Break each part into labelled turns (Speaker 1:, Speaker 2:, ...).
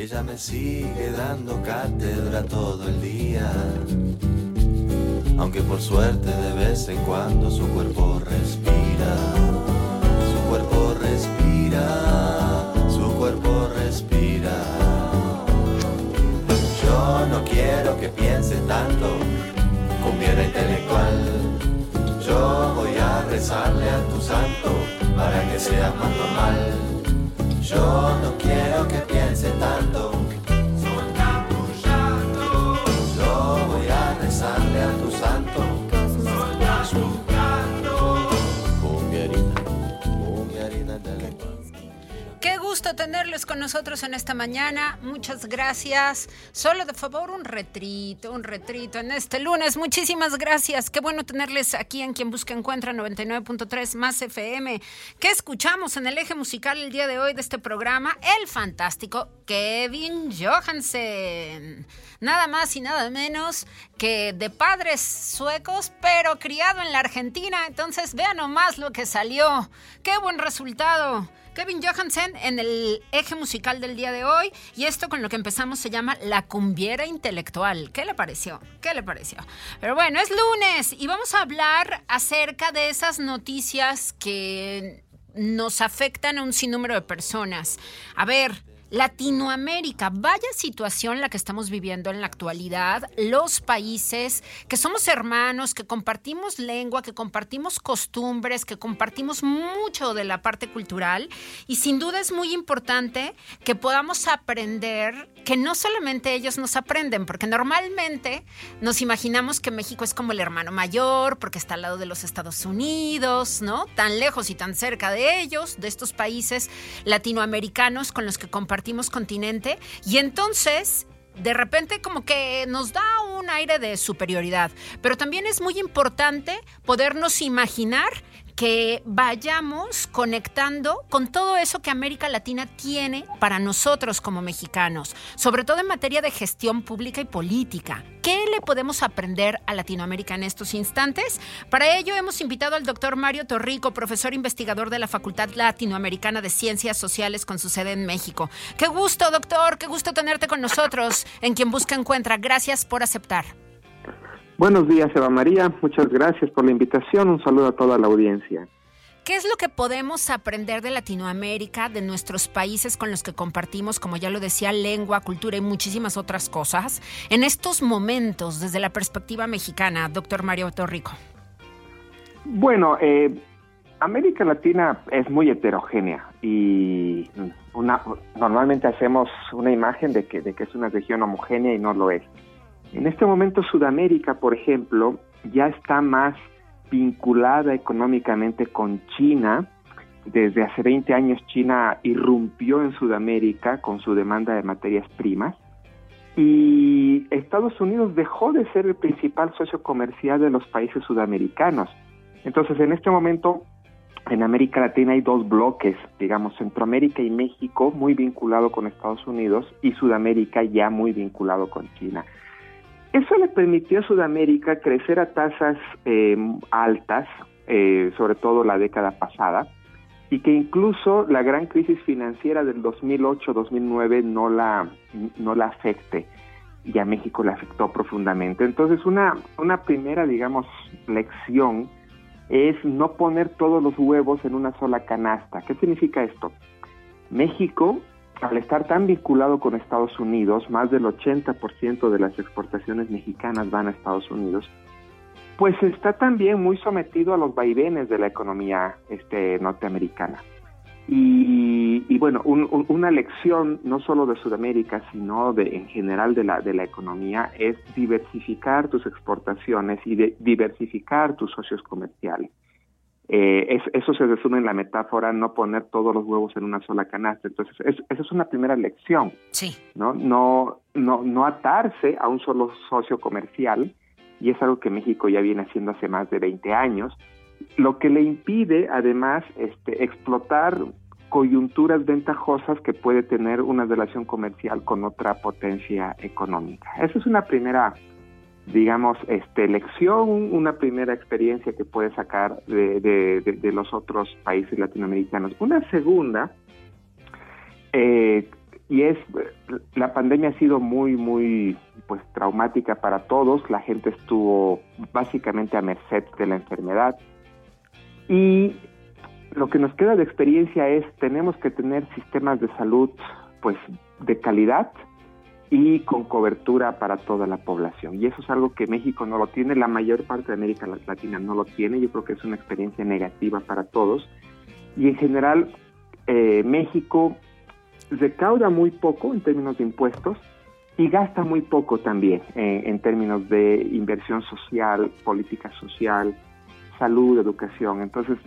Speaker 1: ella me sigue dando cátedra todo el día. Aunque por suerte de vez en cuando su cuerpo respira, su cuerpo respira, su cuerpo respira. Yo no quiero que piense tanto, cumbiera intelectual. Yo voy a rezarle a tu santo para que sea más normal. Yo no quiero que piense tanto.
Speaker 2: Gusto tenerles con nosotros en esta mañana. Muchas gracias. Solo de favor un retrito, un retrito en este lunes. Muchísimas gracias. Qué bueno tenerles aquí en Quien Busca Encuentra 99.3 más FM. ¿Qué escuchamos en el eje musical el día de hoy de este programa? El fantástico Kevin Johansen. Nada más y nada menos que de padres suecos, pero criado en la Argentina. Entonces vean nomás lo que salió. Qué buen resultado. Kevin Johansen en el eje musical del día de hoy y esto con lo que empezamos se llama La cumbiera intelectual. ¿Qué le pareció? ¿Qué le pareció? Pero bueno, es lunes y vamos a hablar acerca de esas noticias que nos afectan a un sinnúmero de personas. A ver, Latinoamérica, vaya situación la que estamos viviendo en la actualidad, los países que somos hermanos, que compartimos lengua, que compartimos costumbres, que compartimos mucho de la parte cultural. Y sin duda es muy importante que podamos aprender que no solamente ellos nos aprenden, porque normalmente nos imaginamos que México es como el hermano mayor, porque está al lado de los Estados Unidos, ¿no? Tan lejos y tan cerca de ellos, de estos países latinoamericanos con los que compartimos continente, y entonces de repente como que nos da un aire de superioridad, pero también es muy importante podernos imaginar que vayamos conectando con todo eso que América Latina tiene para nosotros como mexicanos, sobre todo en materia de gestión pública y política. ¿Qué le podemos aprender a Latinoamérica en estos instantes? Para ello hemos invitado al doctor Mario Torrico, profesor investigador de la Facultad Latinoamericana de Ciencias Sociales con su sede en México. Qué gusto, doctor, qué gusto tenerte con nosotros en Quien Busca Encuentra. Gracias por aceptar.
Speaker 3: Buenos días, Eva María. Muchas gracias por la invitación. Un saludo a toda la audiencia.
Speaker 2: ¿Qué es lo que podemos aprender de Latinoamérica, de nuestros países con los que compartimos, como ya lo decía, lengua, cultura y muchísimas otras cosas, en estos momentos desde la perspectiva mexicana, doctor Mario Torrico?
Speaker 3: Bueno, eh, América Latina es muy heterogénea y una, normalmente hacemos una imagen de que, de que es una región homogénea y no lo es. En este momento Sudamérica, por ejemplo, ya está más vinculada económicamente con China. Desde hace 20 años China irrumpió en Sudamérica con su demanda de materias primas y Estados Unidos dejó de ser el principal socio comercial de los países sudamericanos. Entonces, en este momento, en América Latina hay dos bloques, digamos, Centroamérica y México muy vinculado con Estados Unidos y Sudamérica ya muy vinculado con China. Eso le permitió a Sudamérica crecer a tasas eh, altas, eh, sobre todo la década pasada, y que incluso la gran crisis financiera del 2008-2009 no la, no la afecte, y a México le afectó profundamente. Entonces, una, una primera, digamos, lección es no poner todos los huevos en una sola canasta. ¿Qué significa esto? México al estar tan vinculado con Estados Unidos, más del 80% de las exportaciones mexicanas van a Estados Unidos, pues está también muy sometido a los vaivenes de la economía este, norteamericana. Y, bueno, una lección no solo de Sudamérica, sino de, en general de la, de la economía es diversificar tus exportaciones y diversificar tus socios comerciales. Eh, eso se resume en la metáfora no poner todos los huevos en una sola canasta. Entonces, esa es una primera lección.
Speaker 2: Sí.
Speaker 3: ¿no? No, no, no atarse a un solo socio comercial, y es algo que México ya viene haciendo hace más de 20 años, lo que le impide además este, explotar coyunturas ventajosas que puede tener una relación comercial con otra potencia económica. Esa es una primera digamos, este, lección, una primera experiencia que puede sacar de, de, los otros países latinoamericanos. Una segunda, eh, y es la pandemia ha sido muy muy pues traumática para todos la gente estuvo básicamente a merced de la enfermedad y lo que nos queda de experiencia es tenemos que tener sistemas de salud pues de calidad y con cobertura para toda la población. Y eso es algo que México no lo tiene, la mayor parte de América Latina no lo tiene, yo creo que es una experiencia negativa para todos. Y en general, eh, México recauda muy poco en términos de impuestos y gasta muy poco también eh, en términos de inversión social, política social, salud, educación. Entonces,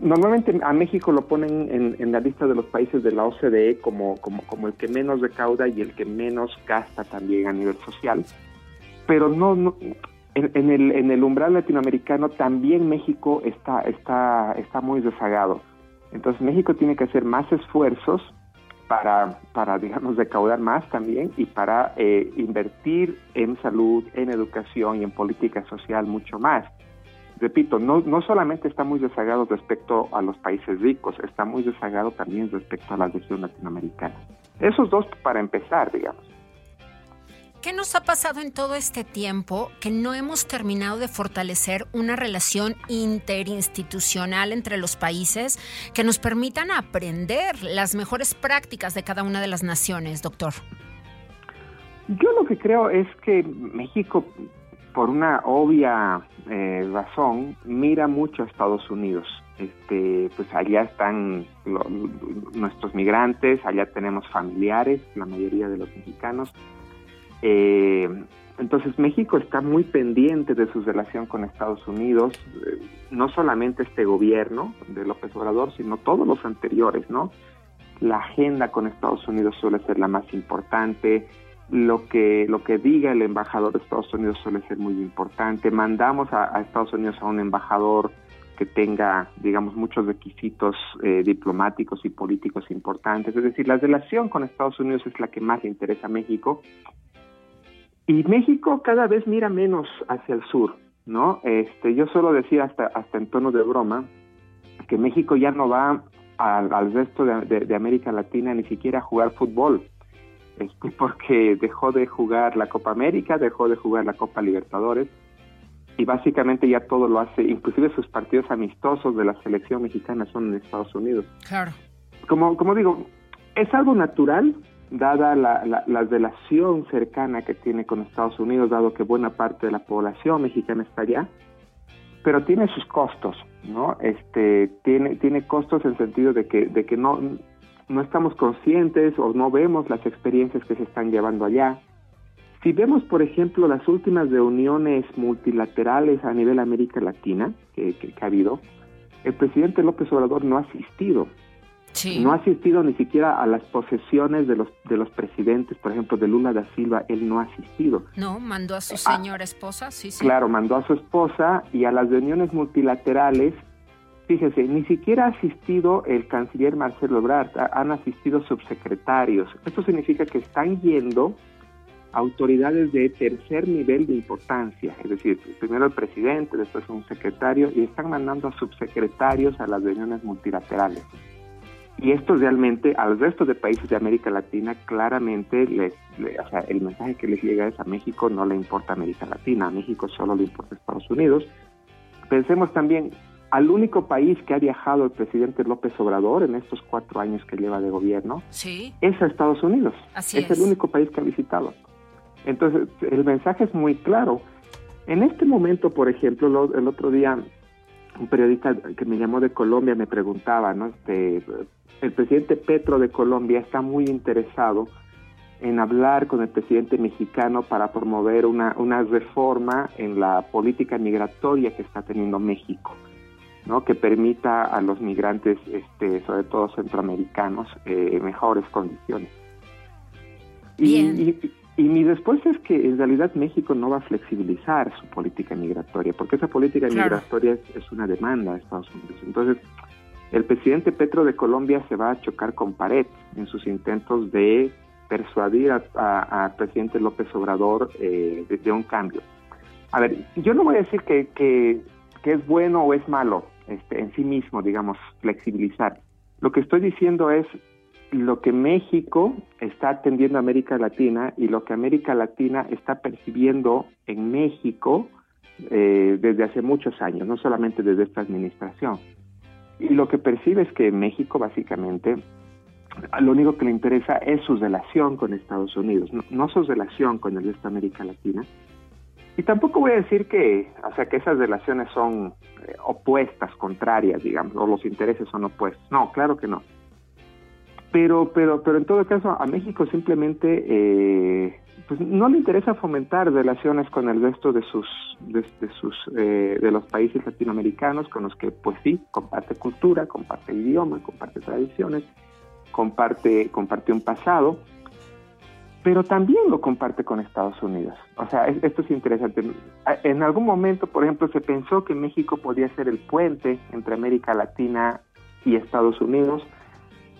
Speaker 3: normalmente a México lo ponen en, la lista de los países de la OCDE como, como, el que menos recauda y el que menos gasta también a nivel social, pero no, no en, el, en el umbral latinoamericano también México está, está, está muy rezagado. Entonces México tiene que hacer más esfuerzos para, para digamos, recaudar más también y para eh, invertir en salud, en educación y en política social mucho más. Repito, no, no solamente está muy rezagado respecto a los países ricos, está muy rezagado también respecto a la región latinoamericana. Esos dos para empezar, digamos.
Speaker 2: ¿Qué nos ha pasado en todo este tiempo que no hemos terminado de fortalecer una relación interinstitucional entre los países que nos permitan aprender las mejores prácticas de cada una de las naciones, doctor?
Speaker 3: Yo lo que creo es que México, por una obvia eh, razón, mira mucho a Estados Unidos. Este, pues allá están nuestros migrantes, allá tenemos familiares, la mayoría de los mexicanos eh, entonces México está muy pendiente de su relación con Estados Unidos, eh, no solamente este gobierno de López Obrador, sino todos los anteriores, ¿no? La agenda con Estados Unidos suele ser la más importante, lo que lo que diga el embajador de Estados Unidos suele ser muy importante. Mandamos a, Estados Unidos a un embajador que tenga, digamos, muchos requisitos eh, diplomáticos y políticos importantes. Es decir, la relación con Estados Unidos es la que más le interesa a México y México cada vez mira menos hacia el sur, ¿no? Este, yo suelo decir hasta, hasta en tono de broma que México ya no va al, resto de, América Latina ni siquiera a jugar fútbol, este, porque dejó de jugar la Copa América, dejó de jugar la Copa Libertadores y básicamente ya todo lo hace, inclusive sus partidos amistosos de la selección mexicana son en Estados Unidos.
Speaker 2: Claro.
Speaker 3: Como, como digo, es algo natural, dada la, la, relación cercana que tiene con Estados Unidos, dado que buena parte de la población mexicana está allá, pero tiene sus costos, ¿no? Este, tiene, tiene costos en sentido de que, de que no, no estamos conscientes o no vemos las experiencias que se están llevando allá. Si vemos, por ejemplo, las últimas reuniones multilaterales a nivel América Latina que, que ha habido, el presidente López Obrador no ha asistido no ha asistido ni siquiera a las posesiones de los de los presidentes, por ejemplo, de Lula da Silva, él no ha asistido.
Speaker 2: No, mandó a su ah, señora esposa, sí, sí.
Speaker 3: Claro, mandó a su esposa y a las reuniones multilaterales, fíjese, ni siquiera ha asistido el canciller Marcelo Ebrard, han asistido subsecretarios. Esto significa que están yendo autoridades de tercer nivel de importancia, es decir, primero el presidente, después un secretario, y están mandando a subsecretarios a las reuniones multilaterales. Y esto realmente al resto de países de América Latina claramente, les, o sea, el mensaje que les llega es a México no le importa América Latina, a México solo le importa Estados Unidos. Pensemos también al único país que ha viajado el presidente López Obrador en estos cuatro años que lleva de gobierno
Speaker 2: ¿Sí?
Speaker 3: es a Estados Unidos.
Speaker 2: Así
Speaker 3: es, el único país que ha visitado. Entonces, el mensaje es muy claro. En este momento, por ejemplo, el otro día un periodista que me llamó de Colombia me preguntaba, ¿no? Este, el presidente Petro de Colombia está muy interesado en hablar con el presidente mexicano para promover una, una reforma en la política migratoria que está teniendo México, ¿no? que permita a los migrantes, este, sobre todo centroamericanos, eh, mejores condiciones. Y, y, mi respuesta es que en realidad México no va a flexibilizar su política migratoria, porque esa política migratoria es, es, una demanda de Estados Unidos. Entonces, el presidente Petro de Colombia se va a chocar con pared en sus intentos de persuadir al presidente López Obrador eh, de, un cambio. A ver, yo no voy a decir que, que, es bueno o es malo este, en sí mismo, digamos, flexibilizar. Lo que estoy diciendo es, lo que México está atendiendo a América Latina y lo que América Latina está percibiendo en México eh, desde hace muchos años, no solamente desde esta administración. Y lo que percibe es que México básicamente lo único que le interesa es su relación con Estados Unidos, no, su relación con el resto de América Latina. Y tampoco voy a decir que, o sea, que esas relaciones son eh, opuestas, contrarias, digamos, o los intereses son opuestos. No, claro que no. Pero, pero, pero en todo caso, a México simplemente eh, pues no le interesa fomentar relaciones con el resto de sus, de, sus, eh, de los países latinoamericanos con los que, pues sí, comparte cultura, comparte idioma, comparte tradiciones, comparte, comparte un pasado, pero también lo comparte con Estados Unidos. O sea, esto es interesante. En algún momento, por ejemplo, se pensó que México podía ser el puente entre América Latina y Estados Unidos,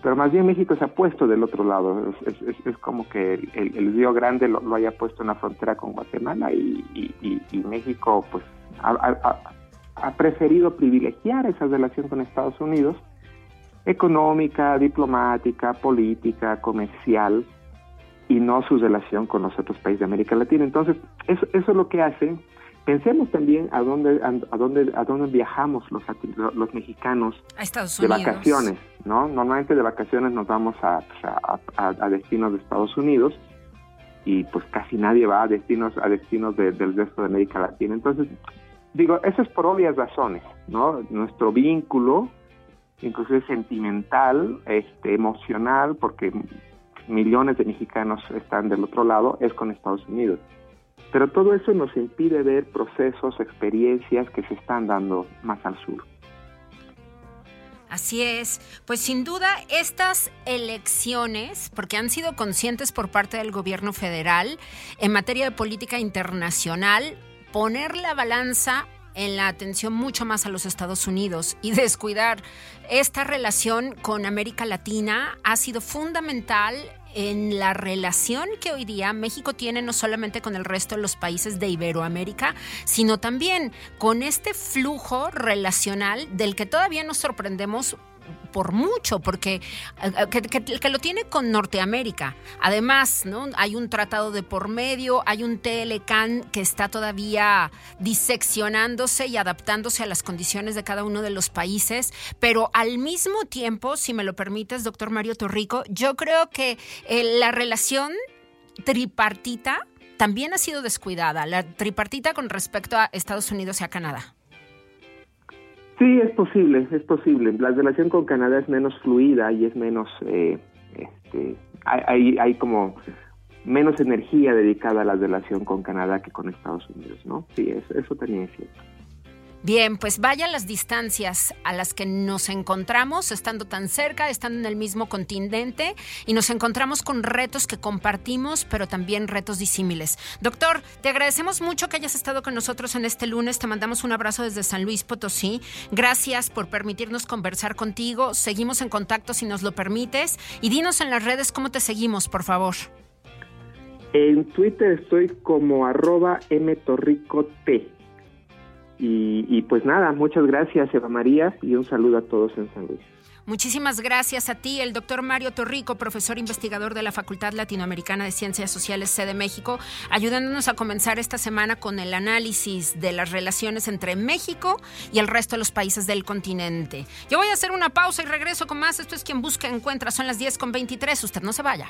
Speaker 3: pero más bien México se ha puesto del otro lado. Es, como que el, Río Grande lo, haya puesto en la frontera con Guatemala y, México pues ha preferido privilegiar esa relación con Estados Unidos económica, diplomática, política, comercial, y no su relación con los otros países de América Latina. Entonces, eso, eso es lo que hace. Pensemos también a dónde, a, dónde, a dónde viajamos los, los mexicanos
Speaker 2: de
Speaker 3: vacaciones, ¿no? Normalmente de vacaciones nos vamos a, a, destinos de Estados Unidos y pues casi nadie va a destinos a destinos del resto de América Latina. Entonces, digo, eso es por obvias razones, ¿no? Nuestro vínculo inclusive sentimental, este, emocional, porque millones de mexicanos están del otro lado, es con Estados Unidos. Pero todo eso nos impide ver procesos, experiencias que se están dando más al sur.
Speaker 2: Así es, pues sin duda estas elecciones, porque han sido conscientes por parte del gobierno federal en materia de política internacional, poner la balanza en la atención mucho más a los Estados Unidos y descuidar esta relación con América Latina ha sido fundamental en la relación que hoy día México tiene no solamente con el resto de los países de Iberoamérica, sino también con este flujo relacional del que todavía nos sorprendemos por mucho, porque eh, que, lo tiene con Norteamérica. Además, ¿no? Hay un tratado de por medio, hay un TLCAN que está todavía diseccionándose y adaptándose a las condiciones de cada uno de los países, pero al mismo tiempo, si me lo permites, doctor Mario Torrico, yo creo que eh, la relación tripartita también ha sido descuidada, la tripartita con respecto a Estados Unidos y a Canadá.
Speaker 3: Sí, es posible, es posible. La relación con Canadá es menos fluida y es menos, eh, este, hay, hay como menos energía dedicada a la relación con Canadá que con Estados Unidos, ¿no? Sí, eso, eso también es cierto.
Speaker 2: Bien, pues vaya las distancias a las que nos encontramos, estando tan cerca, estando en el mismo continente, y nos encontramos con retos que compartimos, pero también retos disímiles. Doctor, te agradecemos mucho que hayas estado con nosotros en este lunes. Te mandamos un abrazo desde San Luis Potosí. Gracias por permitirnos conversar contigo. Seguimos en contacto si nos lo permites. Y dinos en las redes cómo te seguimos, por favor.
Speaker 3: En Twitter estoy como arroba mtorricoT. Y, pues nada, muchas gracias Eva María y un saludo a todos en San Luis.
Speaker 2: Muchísimas gracias a ti, el doctor Mario Torrico, profesor investigador de la Facultad Latinoamericana de Ciencias Sociales C México, ayudándonos a comenzar esta semana con el análisis de las relaciones entre México y el resto de los países del continente. Yo voy a hacer una pausa y regreso con más. Esto es quien busca encuentra. Son las 10 con 23. Usted no se vaya.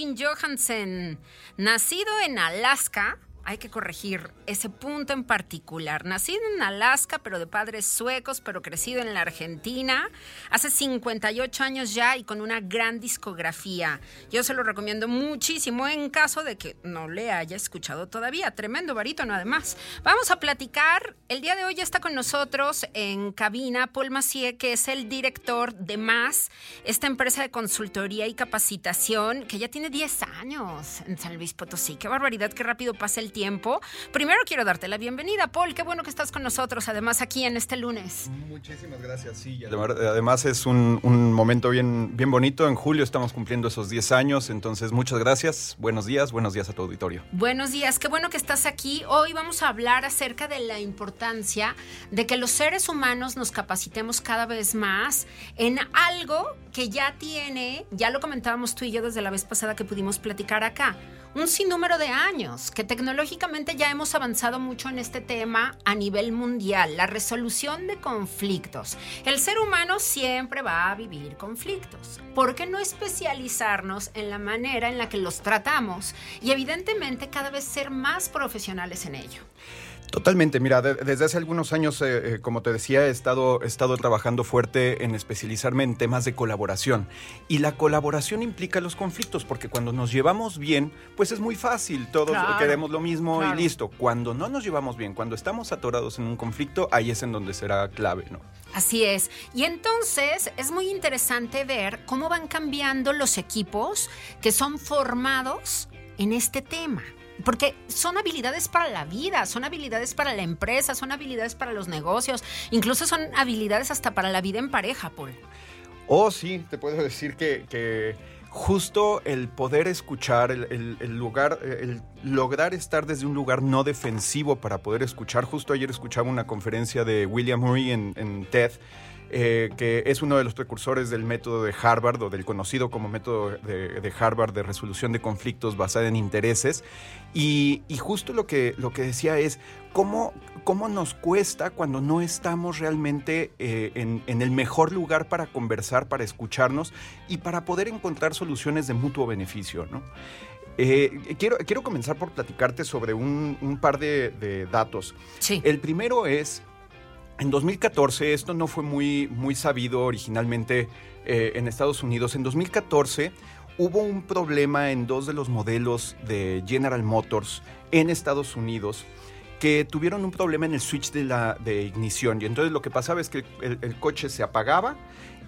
Speaker 2: Kevin Johansen, nacido en Alaska, hay que corregir ese punto en particular. Nacido en Alaska, pero de padres suecos, pero crecido en la Argentina, hace 58 años ya y con una gran discografía. Yo se lo recomiendo muchísimo en caso de que no le haya escuchado todavía. Tremendo barítono, además. Vamos a platicar. El día de hoy está con nosotros en cabina Paul Macier, que es el director de MAS, esta empresa de consultoría y capacitación que ya tiene 10 años en San Luis Potosí. Qué barbaridad, qué rápido pasa el tiempo. Primero quiero darte la bienvenida, Paul. Qué bueno que estás con nosotros, además, aquí en este lunes.
Speaker 4: Muchísimas gracias, sí. Además es un, momento bien, bien bonito. En julio estamos cumpliendo esos 10 años, entonces muchas gracias. Buenos días, buenos días a tu auditorio.
Speaker 2: Buenos días, qué bueno que estás aquí. Hoy vamos a hablar acerca de la importancia de que los seres humanos nos capacitemos cada vez más en algo que ya tiene, ya lo comentábamos tú y yo desde la vez pasada que pudimos platicar acá, un sinnúmero de años, que tecnológicamente ya hemos avanzado mucho en este tema a nivel mundial, la resolución de conflictos. El ser humano siempre va a vivir conflictos. ¿Por qué no especializarnos en la manera en la que los tratamos y evidentemente cada vez ser más profesionales en ello?
Speaker 4: Totalmente, mira, desde hace algunos años, eh, eh, como te decía, he estado, he estado trabajando fuerte en especializarme en temas de colaboración. Y la colaboración implica los conflictos, porque cuando nos llevamos bien, pues es muy fácil, todos queremos lo mismo y listo. Cuando no nos llevamos bien, cuando estamos atorados en un conflicto, ahí es en donde será clave, ¿no?
Speaker 2: Así es. Y entonces es muy interesante ver cómo van cambiando los equipos que son formados en este tema porque son habilidades para la vida, son habilidades para la empresa, son habilidades para los negocios, incluso son habilidades hasta para la vida en pareja, Paul.
Speaker 4: Oh, sí, te puedo decir que, justo el poder escuchar, el, lugar, el lograr estar desde un lugar no defensivo para poder escuchar. Justo ayer escuchaba una conferencia de William Murray en TED eh, que es uno de los precursores del método de Harvard o del conocido como método de, Harvard de resolución de conflictos basada en intereses. Y, justo lo que, lo que decía es cómo, cómo nos cuesta cuando no estamos realmente eh, en, el mejor lugar para conversar, para escucharnos y para poder encontrar soluciones de mutuo beneficio. Eh, quiero, quiero comenzar por platicarte sobre un, par de, datos. El primero es en 2014, esto no fue muy, muy sabido originalmente eh, en Estados Unidos. En 2014 hubo un problema en dos de los modelos de General Motors en Estados Unidos que tuvieron un problema en el switch de, la, de ignición. Y entonces lo que pasaba es que el coche se apagaba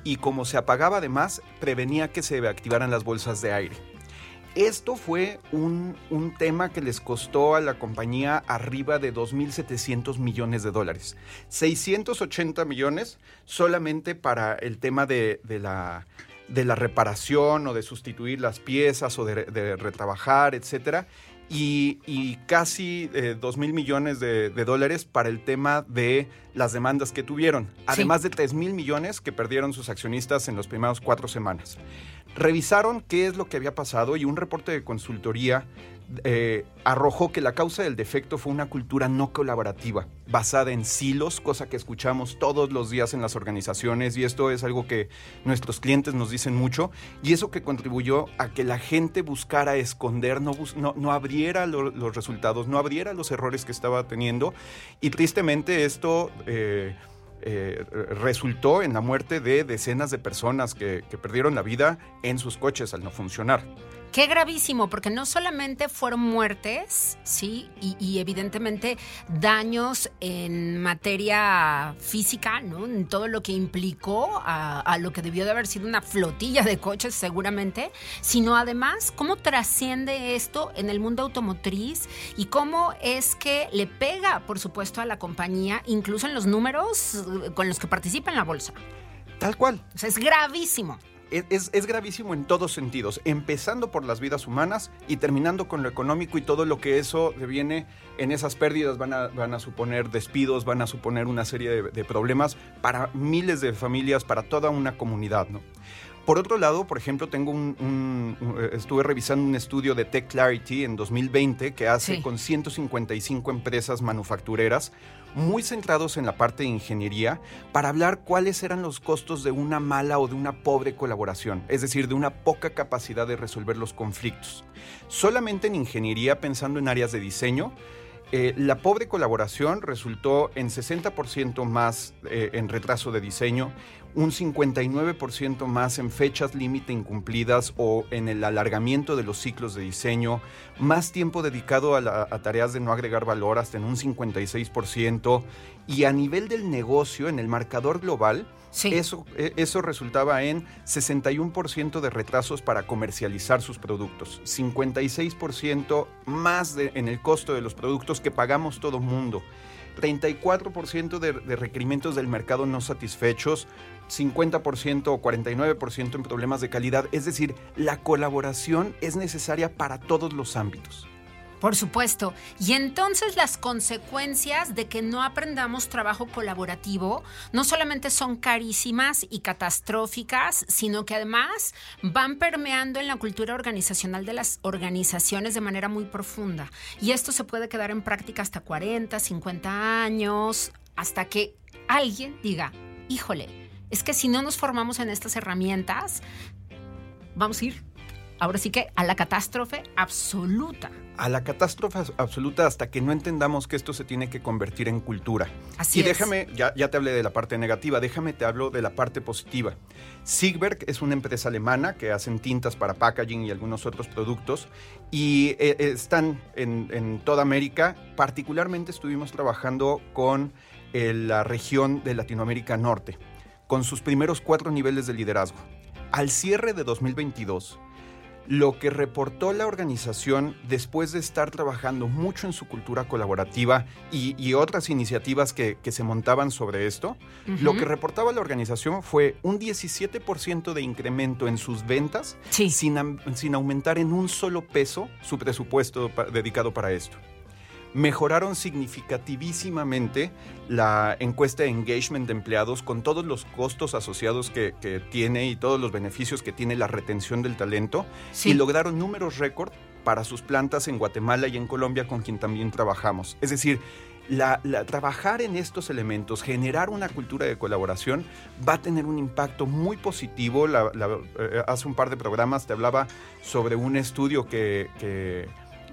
Speaker 4: y como se apagaba además, prevenía que se activaran las bolsas de aire. Esto fue un, tema que les costó a la compañía arriba de 2.700 millones de dólares. 680 millones solamente para el tema de, la, de la reparación o de sustituir las piezas o de, retrabajar, etcétera. Y, casi eh, 2 mil millones de, dólares para el tema de las demandas que tuvieron, además de 3 mil millones que perdieron sus accionistas en las primeras cuatro semanas. Revisaron qué es lo que había pasado y un reporte de consultoría eh, arrojó que la causa del defecto fue una cultura no colaborativa, basada en silos, cosa que escuchamos todos los días en las organizaciones y esto es algo que nuestros clientes nos dicen mucho y eso que contribuyó a que la gente buscara esconder, no, no, abriera los resultados, no abriera los errores que estaba teniendo y tristemente esto... Eh, eh, resultó en la muerte de decenas de personas que, que perdieron la vida en sus coches al no funcionar.
Speaker 2: Qué gravísimo, porque no solamente fueron muertes, sí, y, evidentemente daños en materia física, ¿no? En todo lo que implicó a, a, lo que debió de haber sido una flotilla de coches, seguramente, sino además cómo trasciende esto en el mundo automotriz y cómo es que le pega, por supuesto, a la compañía, incluso en los números con los que participa en la bolsa.
Speaker 4: Tal cual.
Speaker 2: O sea, es gravísimo.
Speaker 4: Es, es, gravísimo en todos sentidos, empezando por las vidas humanas y terminando con lo económico y todo lo que eso viene en esas pérdidas van a, van a suponer despidos, van a suponer una serie de, de problemas para miles de familias, para toda una comunidad, ¿no? Por otro lado, por ejemplo, tengo un, estuve revisando un estudio de Tech Clarity en 2020 que hace con 155 empresas manufactureras muy centrados en la parte de ingeniería para hablar cuáles eran los costos de una mala o de una pobre colaboración, es decir, de una poca capacidad de resolver los conflictos. Solamente en ingeniería, pensando en áreas de diseño, eh, la pobre colaboración resultó en 60% más eh, en retraso de diseño, un 59% más en fechas límite incumplidas o en el alargamiento de los ciclos de diseño, más tiempo dedicado a, tareas de no agregar valor hasta en un 56%, y a nivel del negocio, en el marcador global, eso, e, eso resultaba en 61% de retrasos para comercializar sus productos, 56% más en el costo de los productos que pagamos todo mundo. 34% de, de, requerimientos del mercado no satisfechos, 50% o 49% en problemas de calidad. Es decir, la colaboración es necesaria para todos los ámbitos.
Speaker 2: Por supuesto. Y entonces las consecuencias de que no aprendamos trabajo colaborativo no solamente son carísimas y catastróficas, sino que además van permeando en la cultura organizacional de las organizaciones de manera muy profunda. Y esto se puede quedar en práctica hasta 40, 50 años, hasta que alguien diga, híjole, es que si no nos formamos en estas herramientas, vamos a ir ahora sí que a la catástrofe absoluta.
Speaker 4: A la catástrofe absoluta hasta que no entendamos que esto se tiene que convertir en cultura.
Speaker 2: Así
Speaker 4: y déjame, ya, ya te hablé de la parte negativa, déjame te hablo de la parte positiva. Siegberg es una empresa alemana que hacen tintas para packaging y algunos otros productos y eh, eh, están en, en, toda América. Particularmente estuvimos trabajando con eh, la región de Latinoamérica Norte, con sus primeros cuatro niveles de liderazgo. Al cierre de 2022, lo que reportó la organización después de estar trabajando mucho en su cultura colaborativa y, otras iniciativas que, se montaban sobre esto, lo que reportaba la organización fue un 17% de incremento en sus ventas sin, sin aumentar en un solo peso su presupuesto dedicado para esto mejoraron significativísimamente la encuesta de engagement de empleados con todos los costos asociados que, tiene y todos los beneficios que tiene la retención del talento y lograron números récord para sus plantas en Guatemala y en Colombia con quien también trabajamos. Es decir, la, trabajar en estos elementos, generar una cultura de colaboración, va a tener un impacto muy positivo. Eh, hace un par de programas te hablaba sobre un estudio que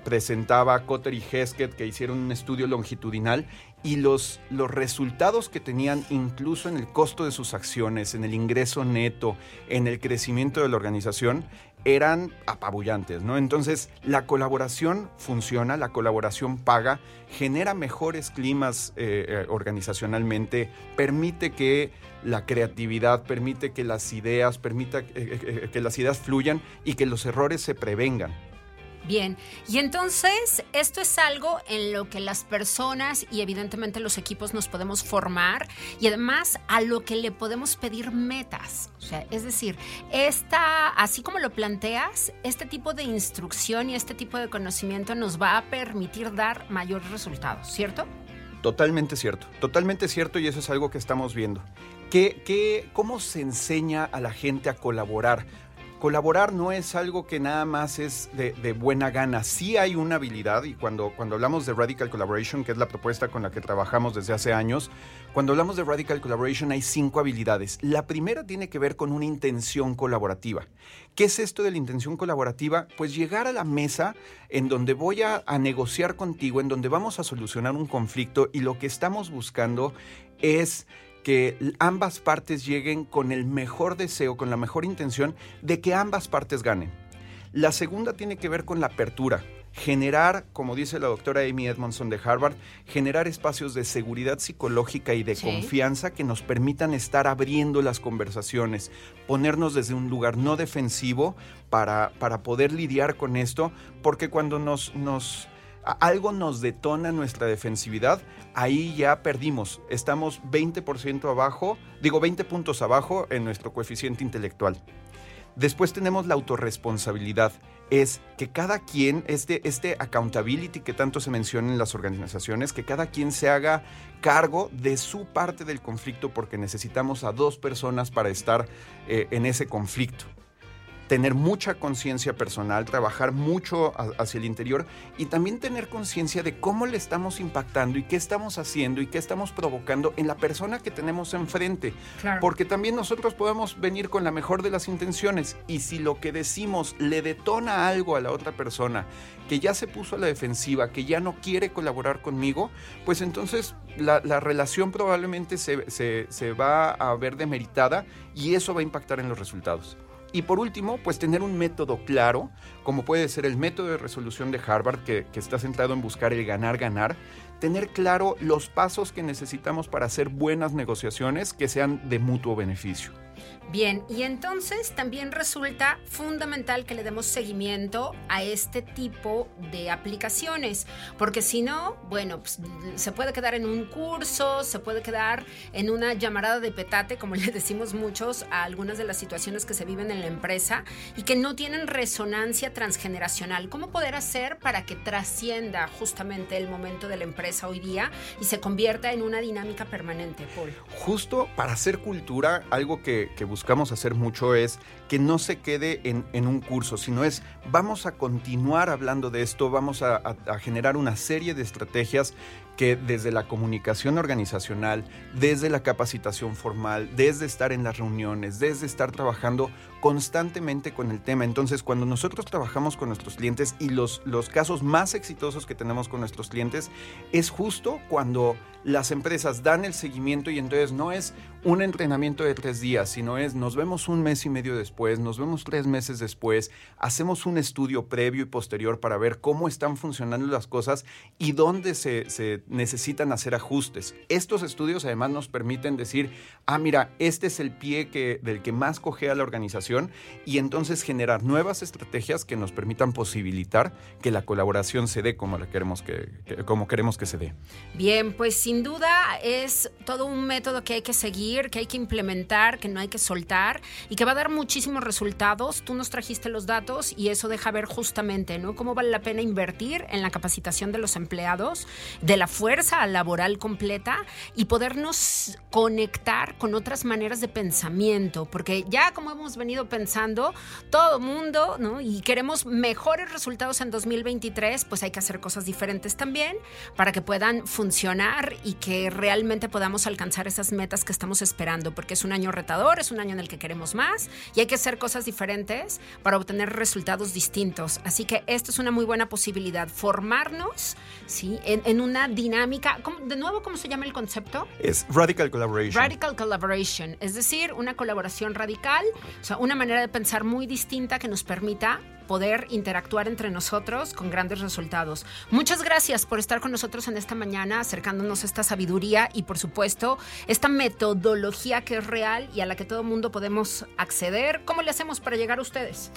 Speaker 4: presentaba Cotter y Hesketh que hicieron un estudio longitudinal y los, los resultados que tenían incluso en el costo de sus acciones, en el ingreso neto, en el crecimiento de la organización, eran apabullantes, ¿no? Entonces, la colaboración funciona, la colaboración paga, genera mejores climas eh, eh, organizacionalmente, permite que la creatividad, permite que las ideas, eh, que las ideas fluyan y que los errores se prevengan.
Speaker 2: Bien, y entonces esto es algo en lo que las personas y evidentemente los equipos nos podemos formar y además a lo que le podemos pedir metas. O sea, es decir, esta, así como lo planteas, este tipo de instrucción y este tipo de conocimiento nos va a permitir dar mayores resultados, ¿cierto?
Speaker 4: Totalmente cierto, totalmente cierto y eso es algo que estamos viendo. ¿Qué, qué, ¿Cómo se enseña a la gente a colaborar? Colaborar no es algo que nada más es de, buena gana. Sí hay una habilidad y cuando, cuando hablamos de Radical Collaboration, que es la propuesta con la que trabajamos desde hace años, cuando hablamos de Radical Collaboration hay cinco habilidades. La primera tiene que ver con una intención colaborativa. ¿Qué es esto de la intención colaborativa? Pues llegar a la mesa en donde voy a, a negociar contigo, en donde vamos a solucionar un conflicto y lo que estamos buscando es que ambas partes lleguen con el mejor deseo, con la mejor intención de que ambas partes ganen. La segunda tiene que ver con la apertura, generar, como dice la doctora Amy Edmondson de Harvard, generar espacios de seguridad psicológica y de confianza que nos permitan estar abriendo las conversaciones, ponernos desde un lugar no defensivo para, para poder lidiar con esto, porque cuando nos, nos algo nos detona nuestra defensividad, ahí ya perdimos. Estamos 20% abajo, digo 20 puntos abajo en nuestro coeficiente intelectual. Después tenemos la autorresponsabilidad. Es que cada quien, este, este accountability que tanto se menciona en las organizaciones, que cada quien se haga cargo de su parte del conflicto porque necesitamos a dos personas para estar eh, en ese conflicto tener mucha conciencia personal, trabajar mucho hacia el interior y también tener conciencia de cómo le estamos impactando y qué estamos haciendo y qué estamos provocando en la persona que tenemos enfrente. Porque también nosotros podemos venir con la mejor de las intenciones y si lo que decimos le detona algo a la otra persona que ya se puso a la defensiva, que ya no quiere colaborar conmigo, pues entonces la, relación probablemente se, se va a ver demeritada y eso va a impactar en los resultados. Y por último, pues tener un método claro, como puede ser el método de resolución de Harvard, que, que está centrado en buscar el ganar-ganar, tener claro los pasos que necesitamos para hacer buenas negociaciones que sean de mutuo beneficio.
Speaker 2: Bien, y entonces también resulta fundamental que le demos seguimiento a este tipo de aplicaciones, porque si no, bueno, pues, se puede quedar en un curso, se puede quedar en una llamarada de petate, como le decimos muchos a algunas de las situaciones que se viven en la empresa y que no tienen resonancia transgeneracional. ¿Cómo poder hacer para que trascienda justamente el momento de la empresa hoy día y se convierta en una dinámica permanente, Paul?
Speaker 4: Justo para hacer cultura, algo que, que buscamos hacer mucho es que no se quede en, un curso, sino es vamos a continuar hablando de esto, vamos a generar una serie de estrategias que desde la comunicación organizacional, desde la capacitación formal, desde estar en las reuniones, desde estar trabajando constantemente con el tema. Entonces, cuando nosotros trabajamos con nuestros clientes y los, los casos más exitosos que tenemos con nuestros clientes, es justo cuando las empresas dan el seguimiento y entonces no es un entrenamiento de tres días, sino es nos vemos un mes y medio después, nos vemos tres meses después, hacemos un estudio previo y posterior para ver cómo están funcionando las cosas y dónde se, se necesitan hacer ajustes. Estos estudios además nos permiten decir, ah, mira, este es el pie que, del que más cogea la organización y entonces generar nuevas estrategias que nos permitan posibilitar que la colaboración se dé como, la queremos, que, como queremos que se dé.
Speaker 2: Bien, pues sin duda es todo un método que hay que seguir, que hay que implementar, que no hay que soltar y que va a dar muchísimos resultados. Tú nos trajiste los datos y eso deja ver justamente, ¿no? Cómo vale la pena invertir en la capacitación de los empleados, de la fuerza laboral completa y podernos conectar con otras maneras de pensamiento, porque ya como hemos venido pensando, todo mundo, ¿no? Y queremos mejores resultados en 2023, pues hay que hacer cosas diferentes también para que puedan funcionar y que realmente podamos alcanzar esas metas que estamos esperando, porque es un año retador, es un año en el que queremos más y hay que hacer cosas diferentes para obtener resultados distintos. Así que esto es una muy buena posibilidad, formarnos, ¿sí? En, en una dinámica de nuevo, ¿cómo se llama el concepto?
Speaker 4: Es Radical Collaboration.
Speaker 2: Radical Collaboration, es decir, una colaboración radical, o sea, una manera de pensar muy distinta que nos permita poder interactuar entre nosotros con grandes resultados. Muchas gracias por estar con nosotros en esta mañana, acercándonos a esta sabiduría y, por supuesto, esta metodología que es real y a la que todo mundo podemos acceder. ¿Cómo le hacemos para llegar a ustedes?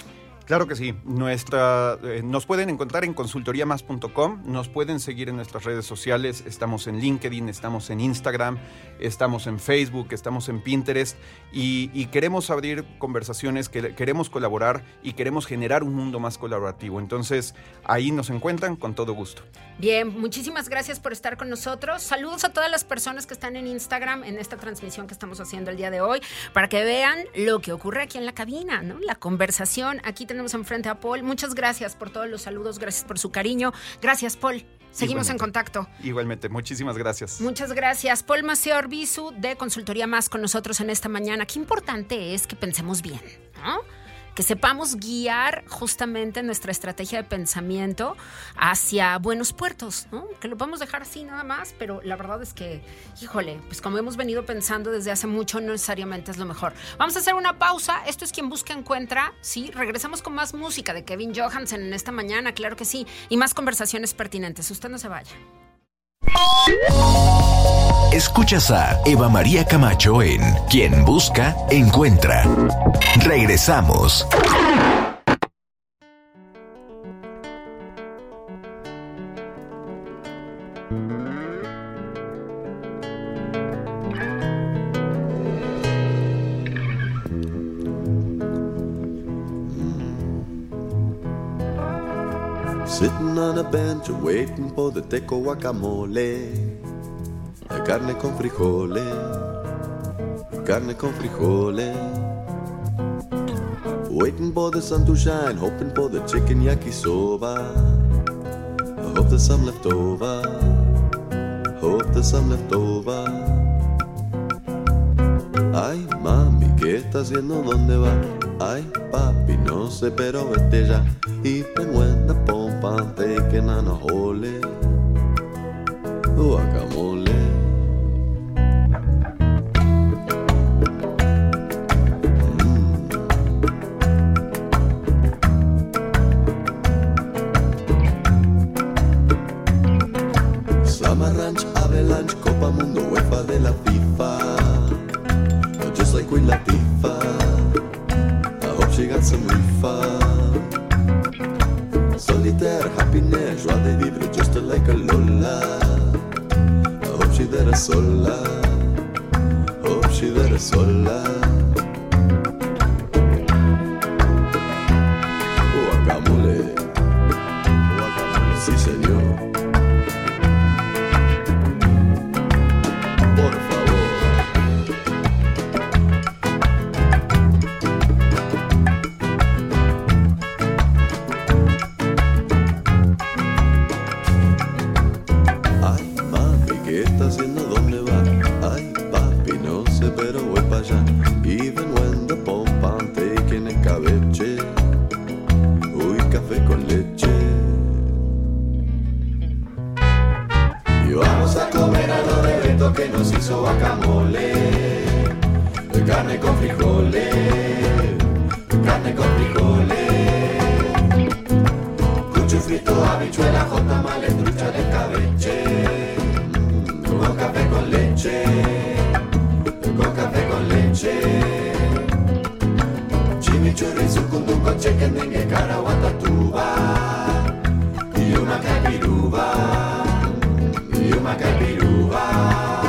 Speaker 4: Claro que sí. Nuestra, eh, nos pueden encontrar en consultoriamas.com, nos pueden seguir en nuestras redes sociales, estamos en LinkedIn, estamos en Instagram, estamos en Facebook, estamos en Pinterest y, queremos abrir conversaciones, que, queremos colaborar y queremos generar un mundo más colaborativo. Entonces ahí nos encuentran con todo gusto.
Speaker 2: Bien, muchísimas gracias por estar con nosotros. Saludos a todas las personas que están en Instagram en esta transmisión que estamos haciendo el día de hoy para que vean lo que ocurre aquí en la cabina, ¿no? La conversación aquí tenemos enfrente a Paul. Muchas gracias por todos los saludos, gracias por su cariño. Gracias, Paul. Seguimos en contacto.
Speaker 4: Igualmente, muchísimas gracias.
Speaker 2: Muchas gracias. Paul Maceo Orbizu de Consultoría Más con nosotros en esta mañana. Qué importante es que pensemos bien, ¿no? Que sepamos guiar justamente nuestra estrategia de pensamiento hacia buenos puertos, ¿no? Que lo podemos dejar así nada más, pero la verdad es que, híjole, pues como hemos venido pensando desde hace mucho, no necesariamente es lo mejor. Vamos a hacer una pausa. Esto es quien busca encuentra, ¿sí? Regresamos con más música de Kevin Johansen en esta mañana, claro que sí, y más conversaciones pertinentes. Usted no se vaya.
Speaker 5: Escuchas a Eva María Camacho en Quien Busca, Encuentra. Regresamos.
Speaker 1: Sitting on a bench waiting for the teco guacamole. Carne con frijoles, carne con frijoles. Waiting for the sun to shine, hoping for the chicken yakisoba. I hope there's some left over. Hope there's some left over. Ay, mami, ¿qué está haciendo? ¿Dónde va? Ay, papi, no sé, pero vete ya. Even when the pompa taking on a hole. Guacamole. Leche. Con café con leche. Chimichurri, sucunduco, chicken, dengue, cara, guatatuba. Y una capiruba. Y una capiruba.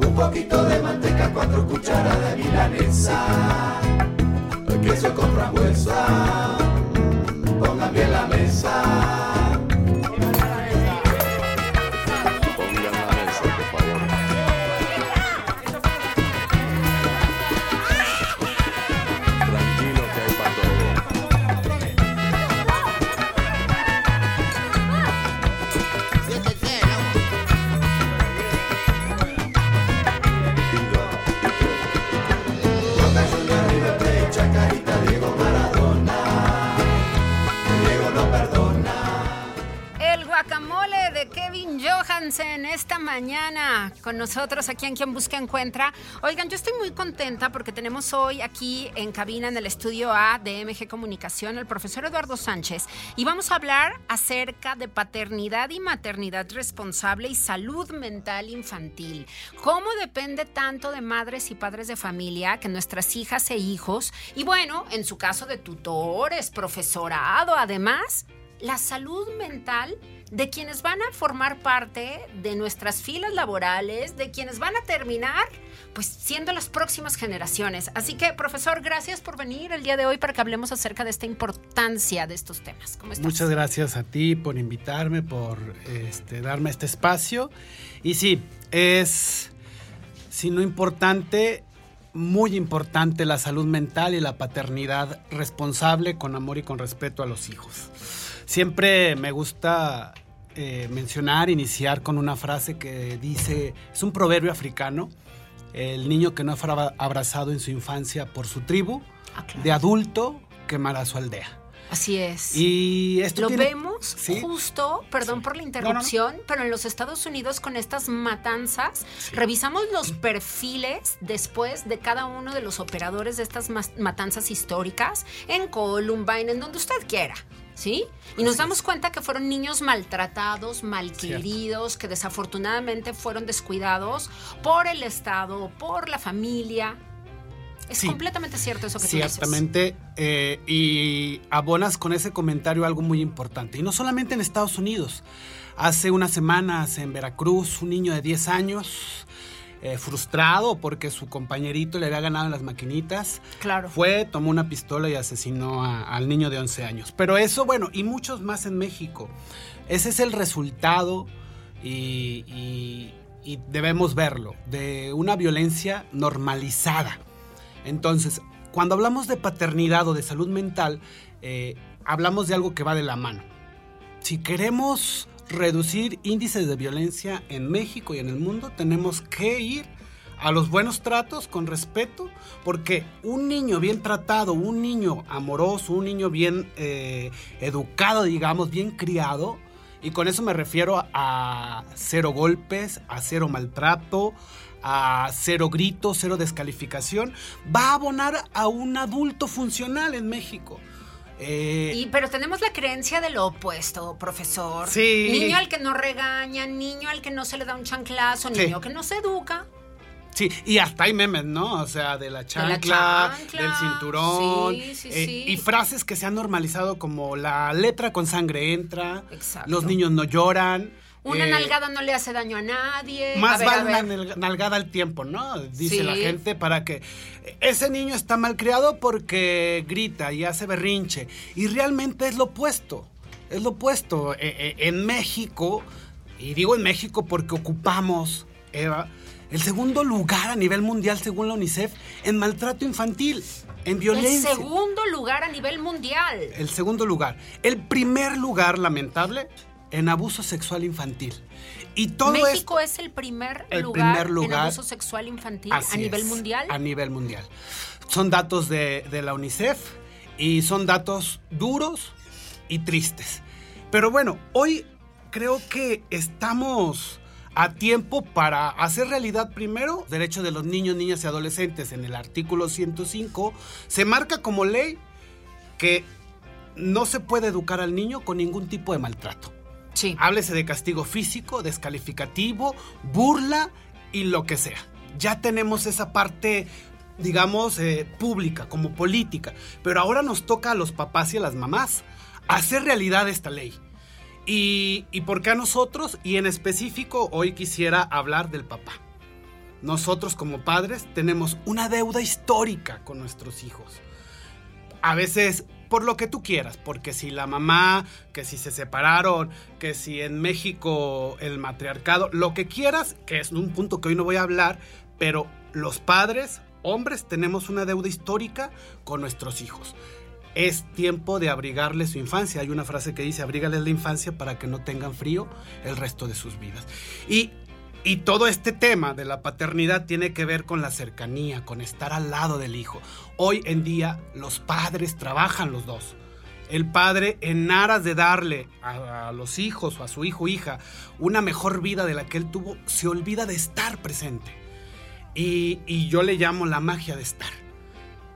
Speaker 1: Un poquito de manteca, cuatro cucharadas de milanesa. Queso con frambuesa.
Speaker 2: Mañana con nosotros aquí en Quien Busca Encuentra. Oigan, yo estoy muy contenta porque tenemos hoy aquí en cabina en el estudio A de MG Comunicación el profesor Eduardo Sánchez y vamos a hablar acerca de paternidad y maternidad responsable y salud mental infantil. ¿Cómo depende tanto de madres y padres de familia que nuestras hijas e hijos y bueno, en su caso de tutores, profesorado, además la salud mental de quienes van a formar parte de nuestras filas laborales, de quienes van a terminar, pues siendo las próximas generaciones. Así que, profesor, gracias por venir el día de hoy para que hablemos acerca de esta importancia de estos temas.
Speaker 6: Muchas gracias a ti por invitarme, por este, darme este espacio. Y sí, es, si no importante, muy importante la salud mental y la paternidad responsable con amor y con respeto a los hijos. Siempre me gusta eh, mencionar, iniciar con una frase que dice, es un proverbio africano, el niño que no fue abrazado en su infancia por su tribu,
Speaker 2: Ah, claro.
Speaker 6: de adulto quemará su aldea.
Speaker 2: Así es.
Speaker 6: Y esto
Speaker 2: Lo
Speaker 6: tiene-
Speaker 2: vemos
Speaker 6: Sí.
Speaker 2: justo, perdón por la interrupción, pero en los Estados Unidos con estas matanzas, revisamos los perfiles después de cada uno de los operadores de estas matanzas históricas en Columbine, en donde usted quiera. ¿Sí? Y nos damos cuenta que fueron niños maltratados, malqueridos, que desafortunadamente fueron descuidados por el Estado, por la familia. Es
Speaker 6: Sí.
Speaker 2: completamente cierto eso que tú dices.
Speaker 6: Ciertamente, eh, y abonas con ese comentario algo muy importante. Y no solamente en Estados Unidos. Hace unas semanas en Veracruz, un niño de 10 años eh, frustrado porque su compañerito le había ganado en las maquinitas.
Speaker 2: Claro.
Speaker 6: Fue, tomó una pistola y asesinó a- al niño de 11 años. Pero eso, bueno, y muchos más en México. Ese es el resultado y, y- y debemos verlo, de una violencia normalizada. Entonces, cuando hablamos de paternidad o de salud mental, eh, hablamos de algo que va de la mano. Si queremos reducir índices de violencia en México y en el mundo, tenemos que ir a los buenos tratos con respeto, porque un niño bien tratado, un niño amoroso, un niño bien eh, educado, digamos, bien criado, y con eso me refiero a, a cero golpes, a cero maltrato, a cero gritos, cero descalificación, va a abonar a un adulto funcional en México. Eh,
Speaker 2: Y, pero tenemos la creencia de lo opuesto, profesor.
Speaker 6: Sí.
Speaker 2: Niño al que no regaña, niño al que no se le da un chanclazo,
Speaker 6: Sí.
Speaker 2: niño que no se educa.
Speaker 6: Sí, y hasta hay memes, ¿no? O sea, de la
Speaker 2: la
Speaker 6: chancla,
Speaker 2: chancla,
Speaker 6: del cinturón.
Speaker 2: sí, sí,
Speaker 6: eh,
Speaker 2: sí.
Speaker 6: Y frases que se han normalizado como la letra con sangre entra,
Speaker 2: Exacto.
Speaker 6: los niños no lloran.
Speaker 2: Una
Speaker 6: eh,
Speaker 2: nalgada no le hace daño a nadie.
Speaker 6: Más
Speaker 2: A ver,
Speaker 6: vale una
Speaker 2: ver.
Speaker 6: nalgada al tiempo, ¿no? Dice
Speaker 2: Sí.
Speaker 6: la gente para que ese niño está mal criado porque grita y hace berrinche. Y realmente es lo opuesto. Es lo opuesto. Eh, eh, en México, y digo en México porque ocupamos, Eva, el segundo lugar a nivel mundial según la UNICEF en maltrato infantil, en
Speaker 2: El
Speaker 6: violencia.
Speaker 2: segundo lugar a nivel mundial.
Speaker 6: El segundo lugar. El primer lugar, lamentable, en abuso sexual infantil. Y todo esto...
Speaker 2: México es el primer,
Speaker 6: El
Speaker 2: lugar
Speaker 6: primer
Speaker 2: en abuso sexual infantil a nivel
Speaker 6: es,
Speaker 2: mundial.
Speaker 6: A nivel mundial. Son datos de, de la UNICEF y son datos duros y tristes. Pero bueno, hoy creo que estamos a tiempo para hacer realidad primero derecho de los niños, niñas y adolescentes en el artículo 105. Se marca como ley que no se puede educar al niño con ningún tipo de maltrato.
Speaker 2: Sí.
Speaker 6: Háblese de castigo físico, descalificativo, burla y lo que sea. Ya tenemos esa parte, digamos, eh, pública, como política. Pero ahora nos toca a los papás y a las mamás hacer realidad esta ley. Y, y por qué a nosotros? Y en específico, hoy quisiera hablar del papá. Nosotros como padres tenemos una deuda histórica con nuestros hijos a veces por lo que tú quieras, porque si la mamá, que si se separaron, que si en México el matriarcado, lo que quieras, que es un punto que hoy no voy a hablar, pero los padres, hombres, tenemos una deuda histórica con nuestros hijos. Es tiempo de abrigarles su infancia. Hay una frase que dice, abrígales la infancia para que no tengan frío el resto de sus vidas. Y y todo este tema de la paternidad tiene que ver con la cercanía, con estar al lado del hijo. Hoy en día los padres trabajan los dos. El padre en aras de darle a, los hijos o a su hijo o hija una mejor vida de la que él tuvo, se olvida de estar presente. Y, y yo le llamo la magia de estar.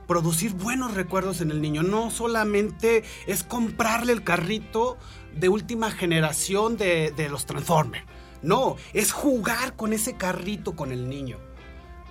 Speaker 6: Producir buenos recuerdos en el niño. No solamente es comprarle el carrito de última generación de, de los Transformers. No, es jugar con ese carrito con el niño.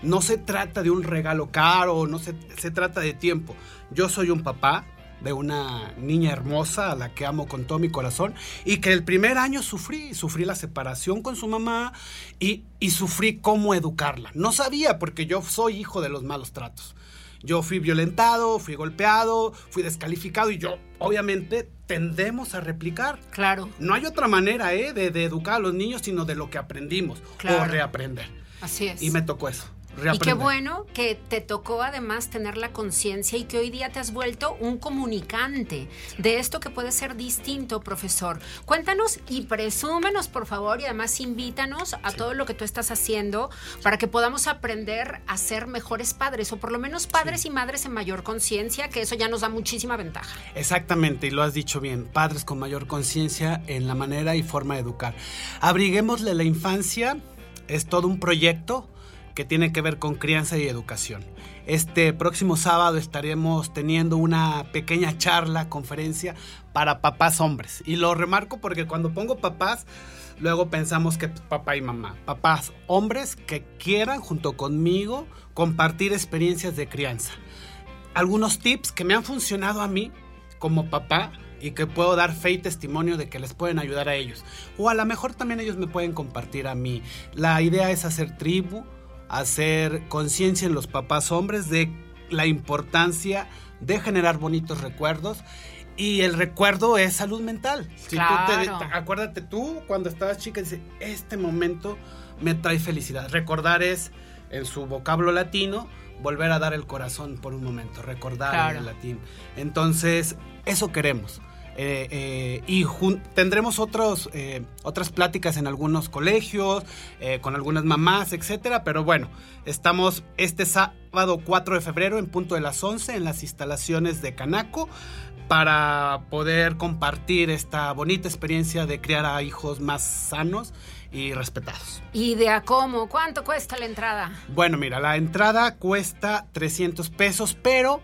Speaker 6: No se trata de un regalo caro, no se, se, trata de tiempo. Yo soy un papá de una niña hermosa a la que amo con todo mi corazón y que el primer año sufrí, sufrí la separación con su mamá y, y sufrí cómo educarla. No sabía porque yo soy hijo de los malos tratos. Yo fui violentado, fui golpeado, fui descalificado y yo obviamente tendemos a replicar.
Speaker 2: Claro.
Speaker 6: No hay otra manera ¿eh? de, de, educar a los niños sino de lo que aprendimos
Speaker 2: claro.
Speaker 6: o reaprender.
Speaker 2: Así es.
Speaker 6: Y me tocó eso.
Speaker 2: Y qué bueno que te tocó además tener la conciencia y que hoy día te has vuelto un comunicante de esto que puede ser distinto, profesor. Cuéntanos y presúmenos, por favor, y además invítanos a sí. todo lo que tú estás haciendo para que podamos aprender a ser mejores padres o por lo menos padres sí. y madres en mayor conciencia, que eso ya nos da muchísima ventaja.
Speaker 6: Exactamente, y lo has dicho bien, padres con mayor conciencia en la manera y forma de educar. Abriguémosle la infancia, es todo un proyecto que tiene que ver con crianza y educación. Este próximo sábado estaremos teniendo una pequeña charla, conferencia para papás hombres. Y lo remarco porque cuando pongo papás, luego pensamos que papá y mamá. Papás hombres que quieran junto conmigo compartir experiencias de crianza. Algunos tips que me han funcionado a mí como papá y que puedo dar fe y testimonio de que les pueden ayudar a ellos. O a lo mejor también ellos me pueden compartir a mí. La idea es hacer tribu, hacer conciencia en los papás hombres de la importancia de generar bonitos recuerdos y el recuerdo es salud mental. Si tú te-
Speaker 2: Claro.
Speaker 6: acuérdate tú cuando estabas chica, dice, este momento me trae felicidad. Recordar es, en su vocablo latino, volver a dar el corazón por un momento, recordar
Speaker 2: Claro.
Speaker 6: en el latín. Entonces, eso queremos. Eh, eh, y tendremos otros, eh, otras pláticas en algunos colegios, con algunas mamás, etcétera. Pero bueno, estamos este sábado 4 de febrero en punto de las 11 en las instalaciones de Canaco para poder compartir esta bonita experiencia de criar a hijos más sanos y respetados.
Speaker 2: ¿Y de a cómo? ¿Cuánto cuesta la entrada?
Speaker 6: Bueno, mira, la entrada cuesta 300 pesos, pero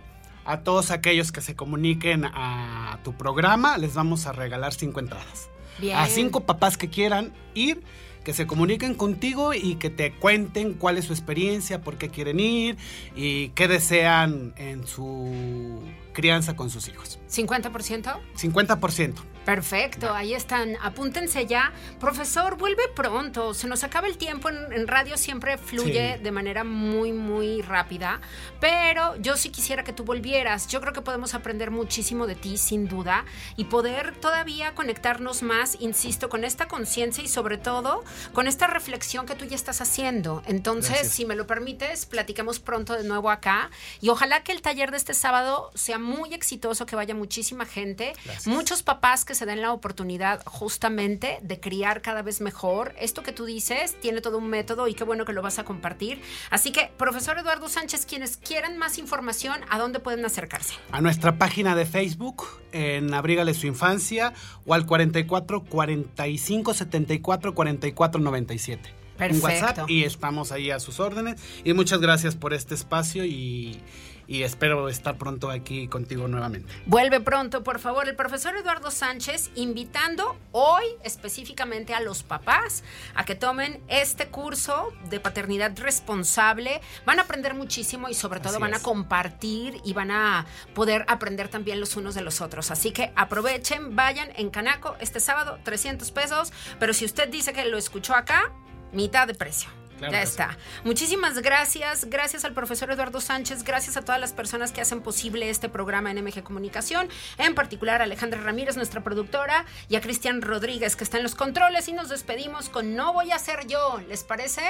Speaker 6: a todos aquellos que se comuniquen a tu programa les vamos a regalar 5 entradas.
Speaker 2: Bien.
Speaker 6: A cinco papás que quieran ir, que se comuniquen contigo y que te cuenten cuál es su experiencia, por qué quieren ir y qué desean en su crianza con sus hijos.
Speaker 2: ¿50%?
Speaker 6: 50%.
Speaker 2: Perfecto, ahí están. Apúntense ya. Profesor, vuelve pronto. Se nos acaba el tiempo. En, en radio siempre fluye
Speaker 6: Sí.
Speaker 2: de manera muy, muy rápida. Pero yo sí quisiera que tú volvieras. Yo creo que podemos aprender muchísimo de ti, sin duda. Y poder todavía conectarnos más, insisto, con esta conciencia y sobre todo con esta reflexión que tú ya estás haciendo. Entonces,
Speaker 6: Gracias.
Speaker 2: si me lo permites, platicamos pronto de nuevo acá. Y ojalá que el taller de este sábado sea muy exitoso, que vaya muchísima gente.
Speaker 6: Gracias.
Speaker 2: Muchos papás que se den la oportunidad justamente de criar cada vez mejor. Esto que tú dices tiene todo un método y qué bueno que lo vas a compartir. Así que, profesor Eduardo Sánchez, quienes quieran más información, ¿a dónde pueden acercarse?
Speaker 6: a nuestra página de Facebook en Abrígale su infancia o al 44 45 74 44 97. Un
Speaker 2: Perfecto.
Speaker 6: WhatsApp y estamos ahí a sus órdenes. Y muchas gracias por este espacio y, y espero estar pronto aquí contigo nuevamente.
Speaker 2: Vuelve pronto, por favor, el profesor Eduardo Sánchez invitando hoy específicamente a los papás a que tomen este curso de paternidad responsable. Van a aprender muchísimo y sobre todo
Speaker 6: Así
Speaker 2: van a compartir y van a poder aprender también los unos de los otros. Así que aprovechen, vayan en Canaco este sábado, 300 pesos, pero si usted dice que lo escuchó acá, mitad de precio.
Speaker 6: Claro
Speaker 2: ya
Speaker 6: sí.
Speaker 2: está. Muchísimas gracias. Gracias al profesor Eduardo Sánchez. Gracias a todas las personas que hacen posible este programa en MG Comunicación. En particular a Alejandra Ramírez, nuestra productora, y a Cristian Rodríguez, que está en los controles. Y nos despedimos con No voy a ser yo. ¿Les parece?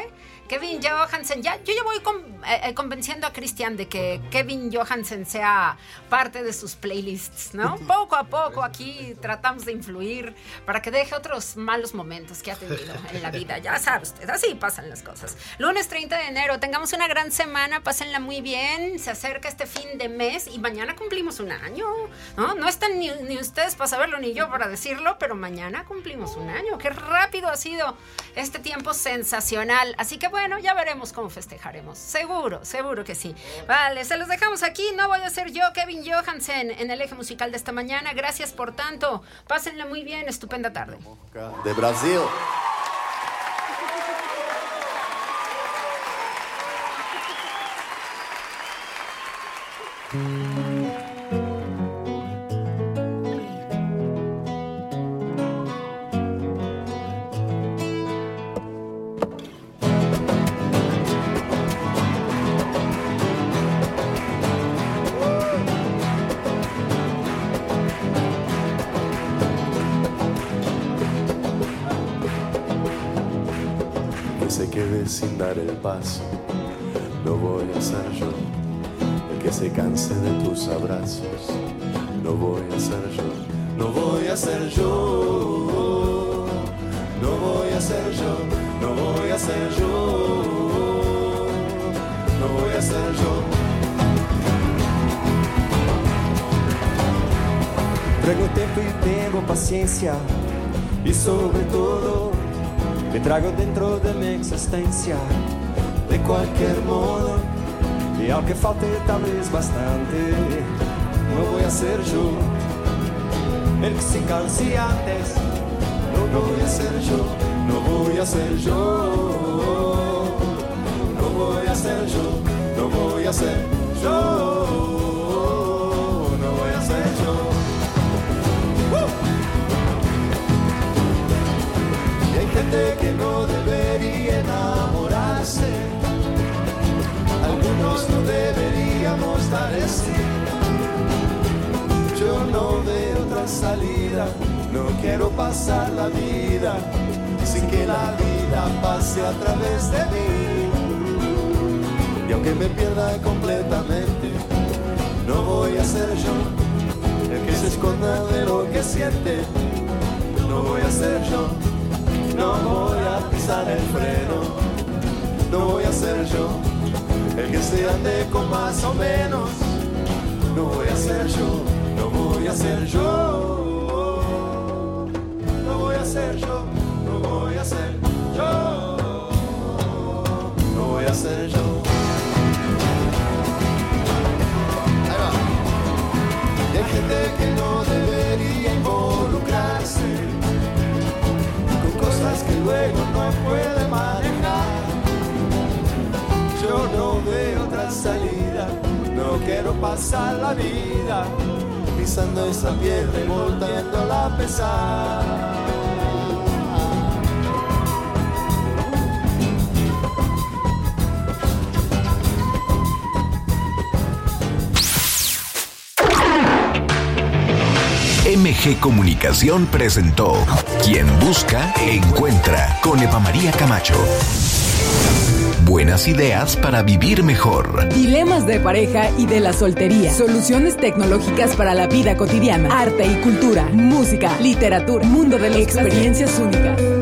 Speaker 2: Kevin Johansen. Ya, yo ya voy con- eh, eh, convenciendo a Cristian de que Kevin Johansen sea parte de sus playlists, ¿no? Poco a poco aquí tratamos de influir para que deje otros malos momentos que ha tenido en la vida. Ya sabe usted, así pasan las cosas. Lunes 30 de enero, tengamos una gran semana, pásenla muy bien, se acerca este fin de mes y mañana cumplimos un año, ¿no? No están ni, ni ustedes para saberlo ni yo para decirlo, pero mañana cumplimos un año. Qué rápido ha sido este tiempo sensacional. Así que bueno, ya veremos cómo festejaremos. Seguro, seguro que sí. Vale, se los dejamos aquí. No voy a ser yo, Kevin Johansen, en el eje musical de esta mañana. Gracias por tanto. Pásenla muy bien, estupenda tarde.
Speaker 1: de Brasil. Que se quede sin dar el paso. No voy a ser yo que se canse de tus abrazos. No voy a ser yo, no voy a ser yo. No voy a ser yo, no voy a ser yo. No voy a ser yo. Traigo tempo e tengo paciencia y sobre todo me trago dentro de mi existencia de cualquier modo y aunque falte tal vez bastante no voy a ser yo el que se canse antes no voy a ser yo no voy a ser yo no voy a ser yo no voy a ser yo
Speaker 7: así. Yo no veo otra salida, no quiero pasar la vida sin que la vida pase a través de mí. Y aunque me pierda completamente, no voy a ser yo el que se esconda de lo que siente. No voy a ser yo, no voy a pisar el freno. No voy a ser yo el que se ande con más o menos. No voy a ser yo, no voy a ser yo. No voy a ser yo, no voy a ser yo. No voy a ser yo. Hay gente que no debería involucrarse con cosas que luego no puede manejar. Yo no veo otra salida, no quiero pasar la vida pisando esa piedra y volteándola a pesar.
Speaker 5: MG Comunicación presentó Quien busca, encuentra con Eva María Camacho. Buenas ideas para vivir mejor.
Speaker 8: Dilemas de pareja y de la soltería. Soluciones tecnológicas para la vida cotidiana. Arte y cultura. Música, literatura. Mundo de las experiencias únicas.